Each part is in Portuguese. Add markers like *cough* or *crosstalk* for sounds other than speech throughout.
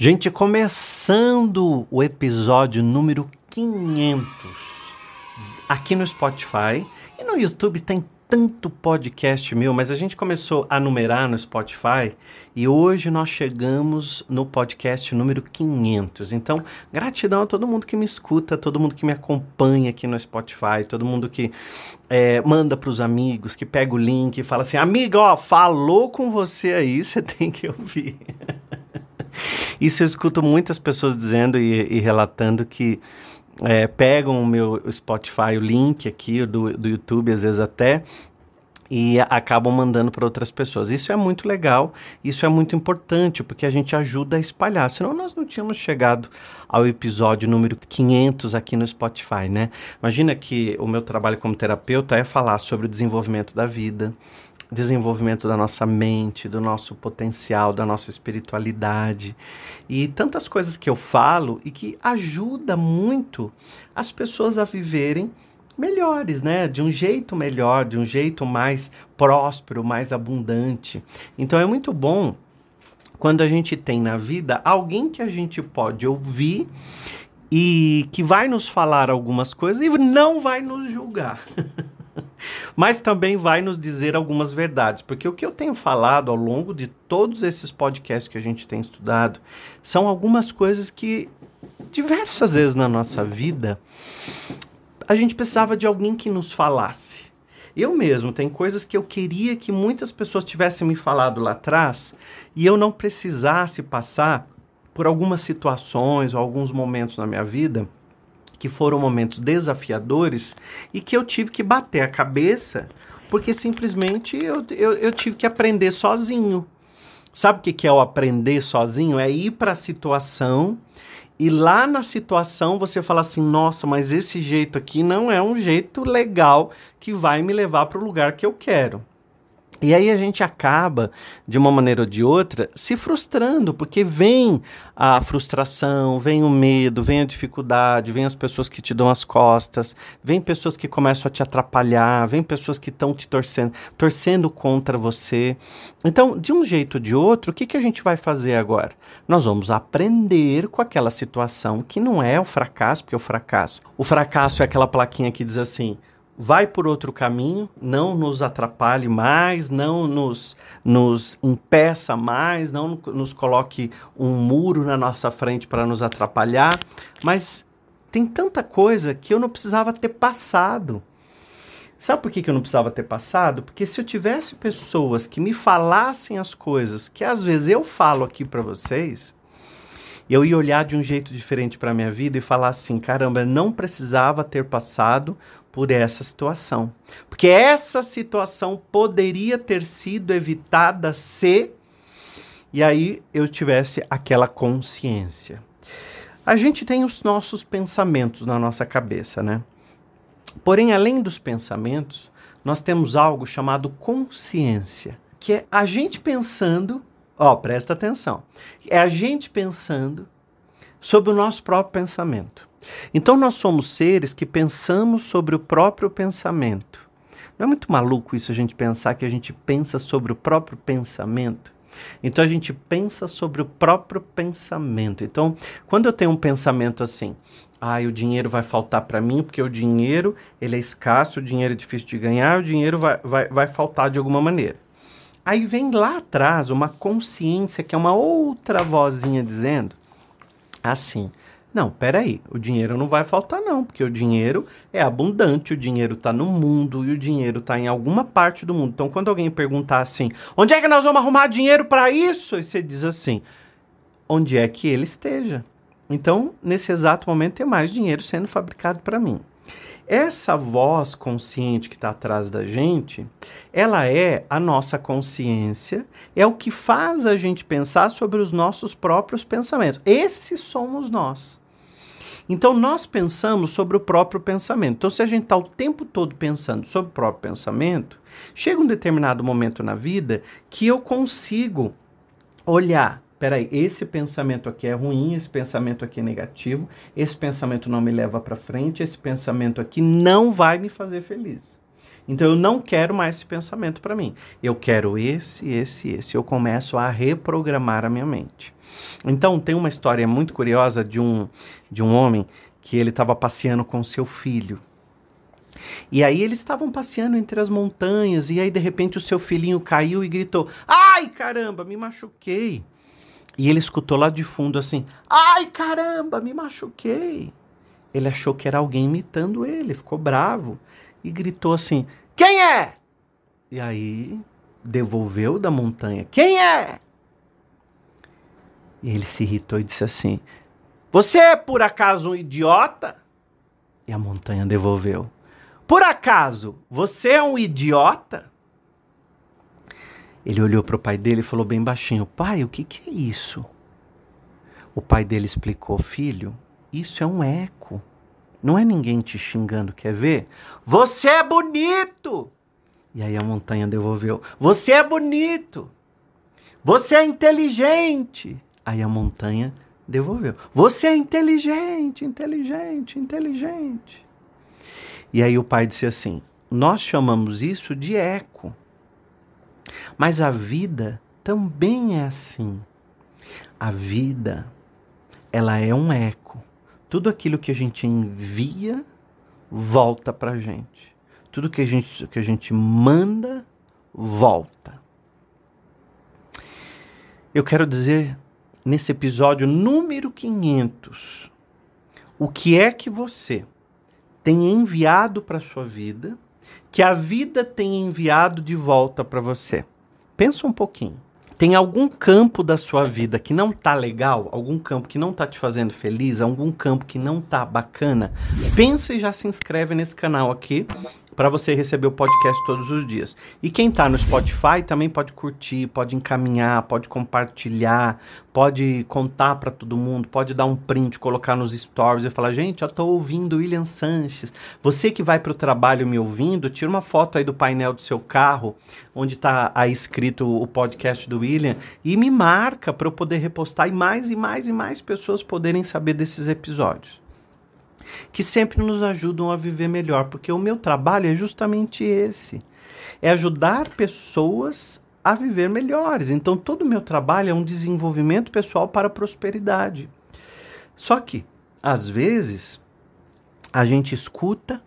Gente, começando o episódio número 500 aqui no Spotify e no YouTube tem tanto podcast meu, mas a gente começou a numerar no Spotify e hoje nós chegamos no podcast número 500. Então, gratidão a todo mundo que me escuta, todo mundo que me acompanha aqui no Spotify, todo mundo que é, manda para os amigos, que pega o link e fala assim: amigo, ó, falou com você aí, *laughs* você tem que ouvir. Isso eu escuto muitas pessoas dizendo e, e relatando que é, pegam o meu Spotify, o link aqui do, do YouTube, às vezes até, e acabam mandando para outras pessoas. Isso é muito legal, isso é muito importante, porque a gente ajuda a espalhar. Senão nós não tínhamos chegado ao episódio número 500 aqui no Spotify, né? Imagina que o meu trabalho como terapeuta é falar sobre o desenvolvimento da vida, desenvolvimento da nossa mente, do nosso potencial, da nossa espiritualidade e tantas coisas que eu falo e que ajuda muito as pessoas a viverem melhores, né? De um jeito melhor, de um jeito mais próspero, mais abundante. Então é muito bom quando a gente tem na vida alguém que a gente pode ouvir e que vai nos falar algumas coisas e não vai nos julgar. *laughs* Mas também vai nos dizer algumas verdades, porque o que eu tenho falado ao longo de todos esses podcasts que a gente tem estudado são algumas coisas que diversas vezes na nossa vida a gente precisava de alguém que nos falasse. Eu mesmo, tem coisas que eu queria que muitas pessoas tivessem me falado lá atrás e eu não precisasse passar por algumas situações ou alguns momentos na minha vida que foram momentos desafiadores e que eu tive que bater a cabeça porque simplesmente eu, eu, eu tive que aprender sozinho. Sabe o que, que é o aprender sozinho? É ir para a situação e lá na situação você fala assim: nossa, mas esse jeito aqui não é um jeito legal que vai me levar para o lugar que eu quero. E aí a gente acaba, de uma maneira ou de outra, se frustrando, porque vem a frustração, vem o medo, vem a dificuldade, vem as pessoas que te dão as costas, vem pessoas que começam a te atrapalhar, vem pessoas que estão te torcendo, torcendo contra você. Então, de um jeito ou de outro, o que, que a gente vai fazer agora? Nós vamos aprender com aquela situação que não é o fracasso, porque é o fracasso. O fracasso é aquela plaquinha que diz assim: vai por outro caminho, não nos atrapalhe mais, não nos, nos impeça mais, não nos coloque um muro na nossa frente para nos atrapalhar. Mas tem tanta coisa que eu não precisava ter passado. Sabe por que, que eu não precisava ter passado? Porque se eu tivesse pessoas que me falassem as coisas que às vezes eu falo aqui para vocês, eu ia olhar de um jeito diferente para minha vida e falar assim: caramba, não precisava ter passado por essa situação. Porque essa situação poderia ter sido evitada se e aí eu tivesse aquela consciência. A gente tem os nossos pensamentos na nossa cabeça, né? Porém, além dos pensamentos, nós temos algo chamado consciência, que é a gente pensando, ó, presta atenção. É a gente pensando sobre o nosso próprio pensamento. Então nós somos seres que pensamos sobre o próprio pensamento. Não é muito maluco isso a gente pensar que a gente pensa sobre o próprio pensamento? Então a gente pensa sobre o próprio pensamento. Então, quando eu tenho um pensamento assim, ah, o dinheiro vai faltar para mim, porque o dinheiro ele é escasso, o dinheiro é difícil de ganhar, o dinheiro vai, vai, vai faltar de alguma maneira. Aí vem lá atrás uma consciência que é uma outra vozinha dizendo assim: não, peraí, o dinheiro não vai faltar, não, porque o dinheiro é abundante, o dinheiro está no mundo e o dinheiro está em alguma parte do mundo. Então, quando alguém perguntar assim, onde é que nós vamos arrumar dinheiro para isso? E você diz assim, onde é que ele esteja. Então, nesse exato momento, tem mais dinheiro sendo fabricado para mim. Essa voz consciente que está atrás da gente, ela é a nossa consciência, é o que faz a gente pensar sobre os nossos próprios pensamentos. Esses somos nós. Então, nós pensamos sobre o próprio pensamento. Então, se a gente está o tempo todo pensando sobre o próprio pensamento, chega um determinado momento na vida que eu consigo olhar peraí, esse pensamento aqui é ruim, esse pensamento aqui é negativo, esse pensamento não me leva para frente, esse pensamento aqui não vai me fazer feliz. Então eu não quero mais esse pensamento para mim. Eu quero esse, esse, esse. Eu começo a reprogramar a minha mente. Então tem uma história muito curiosa de um de um homem que ele estava passeando com seu filho. E aí eles estavam passeando entre as montanhas e aí de repente o seu filhinho caiu e gritou: "Ai, caramba, me machuquei". E ele escutou lá de fundo assim: "Ai, caramba, me machuquei". Ele achou que era alguém imitando ele, ficou bravo e gritou assim: Quem é? E aí devolveu da montanha: Quem é? E ele se irritou e disse assim: Você é por acaso um idiota? E a montanha devolveu: Por acaso você é um idiota? Ele olhou para o pai dele e falou bem baixinho: Pai, o que, que é isso? O pai dele explicou: Filho, isso é um eco. Não é ninguém te xingando, quer ver? Você é bonito! E aí a montanha devolveu: Você é bonito! Você é inteligente! Aí a montanha devolveu: Você é inteligente, inteligente, inteligente. E aí o pai disse assim: Nós chamamos isso de eco. Mas a vida também é assim. A vida, ela é um eco tudo aquilo que a gente envia volta para a gente. Tudo que a gente, que a gente manda volta. Eu quero dizer nesse episódio número 500 o que é que você tem enviado para sua vida, que a vida tem enviado de volta para você. Pensa um pouquinho. Tem algum campo da sua vida que não tá legal? Algum campo que não tá te fazendo feliz? Algum campo que não tá bacana? Pensa e já se inscreve nesse canal aqui para você receber o podcast todos os dias. E quem está no Spotify também pode curtir, pode encaminhar, pode compartilhar, pode contar para todo mundo, pode dar um print, colocar nos stories e falar: gente, eu estou ouvindo William Sanches. Você que vai para o trabalho me ouvindo, tira uma foto aí do painel do seu carro, onde está aí escrito o podcast do William, e me marca para eu poder repostar e mais e mais e mais pessoas poderem saber desses episódios que sempre nos ajudam a viver melhor, porque o meu trabalho é justamente esse: é ajudar pessoas a viver melhores. Então, todo o meu trabalho é um desenvolvimento pessoal para a prosperidade. Só que, às vezes, a gente escuta,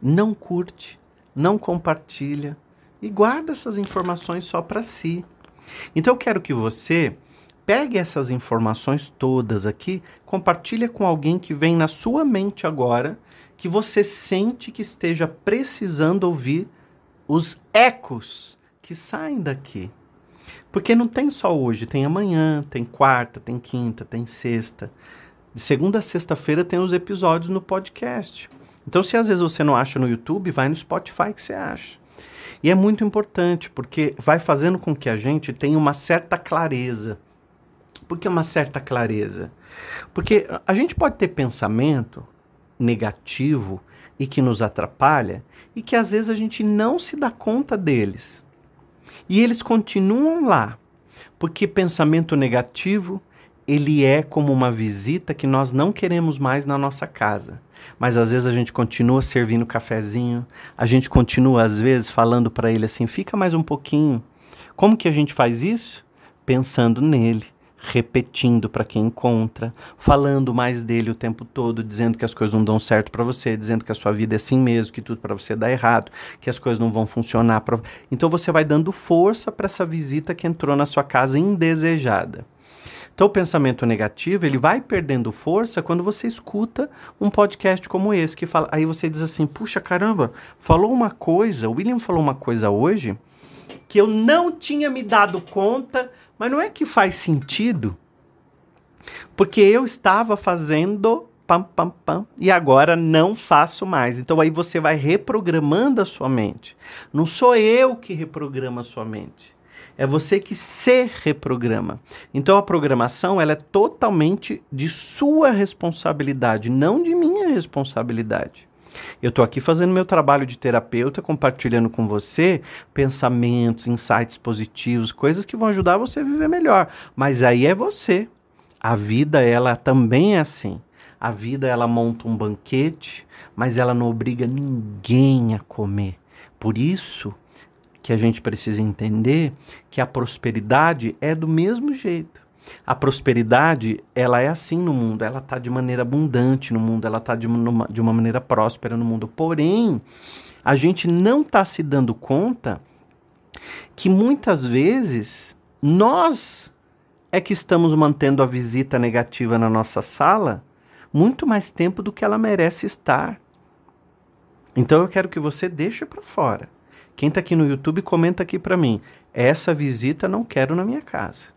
não curte, não compartilha e guarda essas informações só para si. Então, eu quero que você pegue essas informações todas aqui, compartilha com alguém que vem na sua mente agora, que você sente que esteja precisando ouvir os ecos que saem daqui. Porque não tem só hoje, tem amanhã, tem quarta, tem quinta, tem sexta. De segunda a sexta-feira tem os episódios no podcast. Então, se às vezes você não acha no YouTube, vai no Spotify que você acha. E é muito importante, porque vai fazendo com que a gente tenha uma certa clareza por que uma certa clareza? Porque a gente pode ter pensamento negativo e que nos atrapalha e que às vezes a gente não se dá conta deles. E eles continuam lá, porque pensamento negativo ele é como uma visita que nós não queremos mais na nossa casa. Mas às vezes a gente continua servindo cafezinho, a gente continua às vezes falando para ele assim: "Fica mais um pouquinho". Como que a gente faz isso? Pensando nele repetindo para quem encontra, falando mais dele o tempo todo, dizendo que as coisas não dão certo para você, dizendo que a sua vida é assim mesmo, que tudo para você dá errado, que as coisas não vão funcionar. Pra... Então você vai dando força para essa visita que entrou na sua casa indesejada. Então o pensamento negativo, ele vai perdendo força quando você escuta um podcast como esse, que fala, aí você diz assim: "Puxa, caramba, falou uma coisa, o William falou uma coisa hoje que eu não tinha me dado conta, mas não é que faz sentido, porque eu estava fazendo pam, pam, pam, e agora não faço mais. Então aí você vai reprogramando a sua mente. Não sou eu que reprograma a sua mente. É você que se reprograma. Então a programação ela é totalmente de sua responsabilidade, não de minha responsabilidade. Eu estou aqui fazendo meu trabalho de terapeuta, compartilhando com você pensamentos, insights positivos, coisas que vão ajudar você a viver melhor. Mas aí é você. A vida, ela também é assim. A vida, ela monta um banquete, mas ela não obriga ninguém a comer. Por isso que a gente precisa entender que a prosperidade é do mesmo jeito. A prosperidade, ela é assim no mundo, ela está de maneira abundante no mundo, ela está de, uma, de uma maneira próspera no mundo. Porém, a gente não está se dando conta que muitas vezes nós é que estamos mantendo a visita negativa na nossa sala muito mais tempo do que ela merece estar. Então eu quero que você deixe para fora. Quem está aqui no YouTube, comenta aqui para mim. Essa visita não quero na minha casa.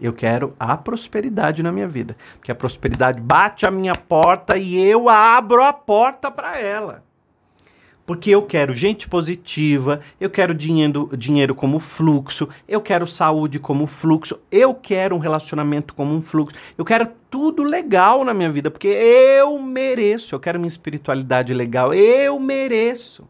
Eu quero a prosperidade na minha vida. Porque a prosperidade bate a minha porta e eu abro a porta para ela. Porque eu quero gente positiva, eu quero dinheiro, dinheiro como fluxo, eu quero saúde como fluxo, eu quero um relacionamento como um fluxo, eu quero tudo legal na minha vida, porque eu mereço, eu quero minha espiritualidade legal, eu mereço.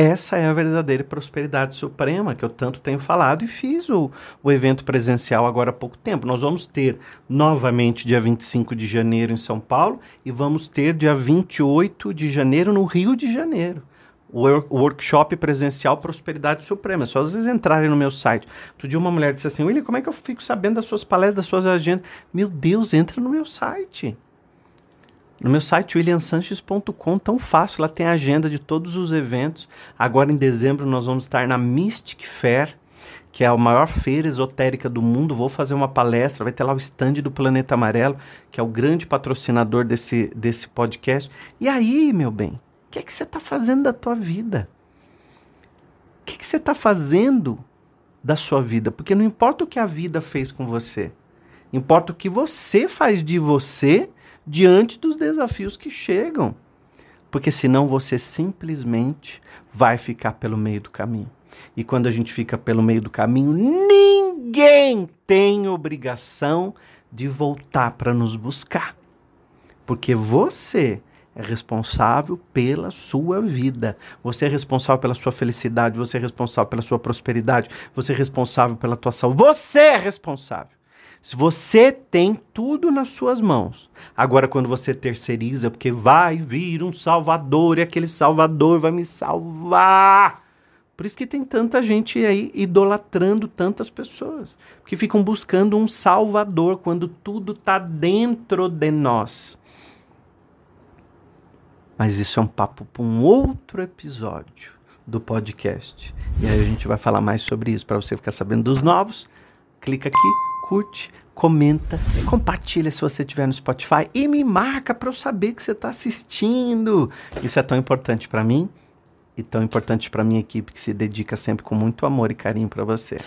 Essa é a verdadeira prosperidade suprema que eu tanto tenho falado e fiz o, o evento presencial agora há pouco tempo. Nós vamos ter novamente dia 25 de janeiro em São Paulo e vamos ter dia 28 de janeiro no Rio de Janeiro. O workshop presencial Prosperidade Suprema. É só vezes entrarem no meu site. Outro dia uma mulher disse assim: William, como é que eu fico sabendo das suas palestras, das suas agendas? Meu Deus, entra no meu site. No meu site williamsanches.com, tão fácil, lá tem a agenda de todos os eventos. Agora em dezembro nós vamos estar na Mystic Fair, que é a maior feira esotérica do mundo. Vou fazer uma palestra, vai ter lá o stand do Planeta Amarelo, que é o grande patrocinador desse, desse podcast. E aí, meu bem, o que é que você está fazendo da tua vida? O que, é que você está fazendo da sua vida? Porque não importa o que a vida fez com você, importa o que você faz de você diante dos desafios que chegam. Porque senão você simplesmente vai ficar pelo meio do caminho. E quando a gente fica pelo meio do caminho, ninguém tem obrigação de voltar para nos buscar. Porque você é responsável pela sua vida. Você é responsável pela sua felicidade, você é responsável pela sua prosperidade, você é responsável pela tua saúde. Você é responsável. Se você tem tudo nas suas mãos, agora quando você terceiriza, porque vai vir um salvador e aquele salvador vai me salvar. Por isso que tem tanta gente aí idolatrando tantas pessoas, que ficam buscando um salvador quando tudo está dentro de nós. Mas isso é um papo para um outro episódio do podcast. E aí a gente vai falar mais sobre isso para você ficar sabendo dos novos. Clica aqui, curte, comenta, compartilha se você estiver no Spotify e me marca para eu saber que você está assistindo. Isso é tão importante para mim e tão importante para minha equipe que se dedica sempre com muito amor e carinho para você.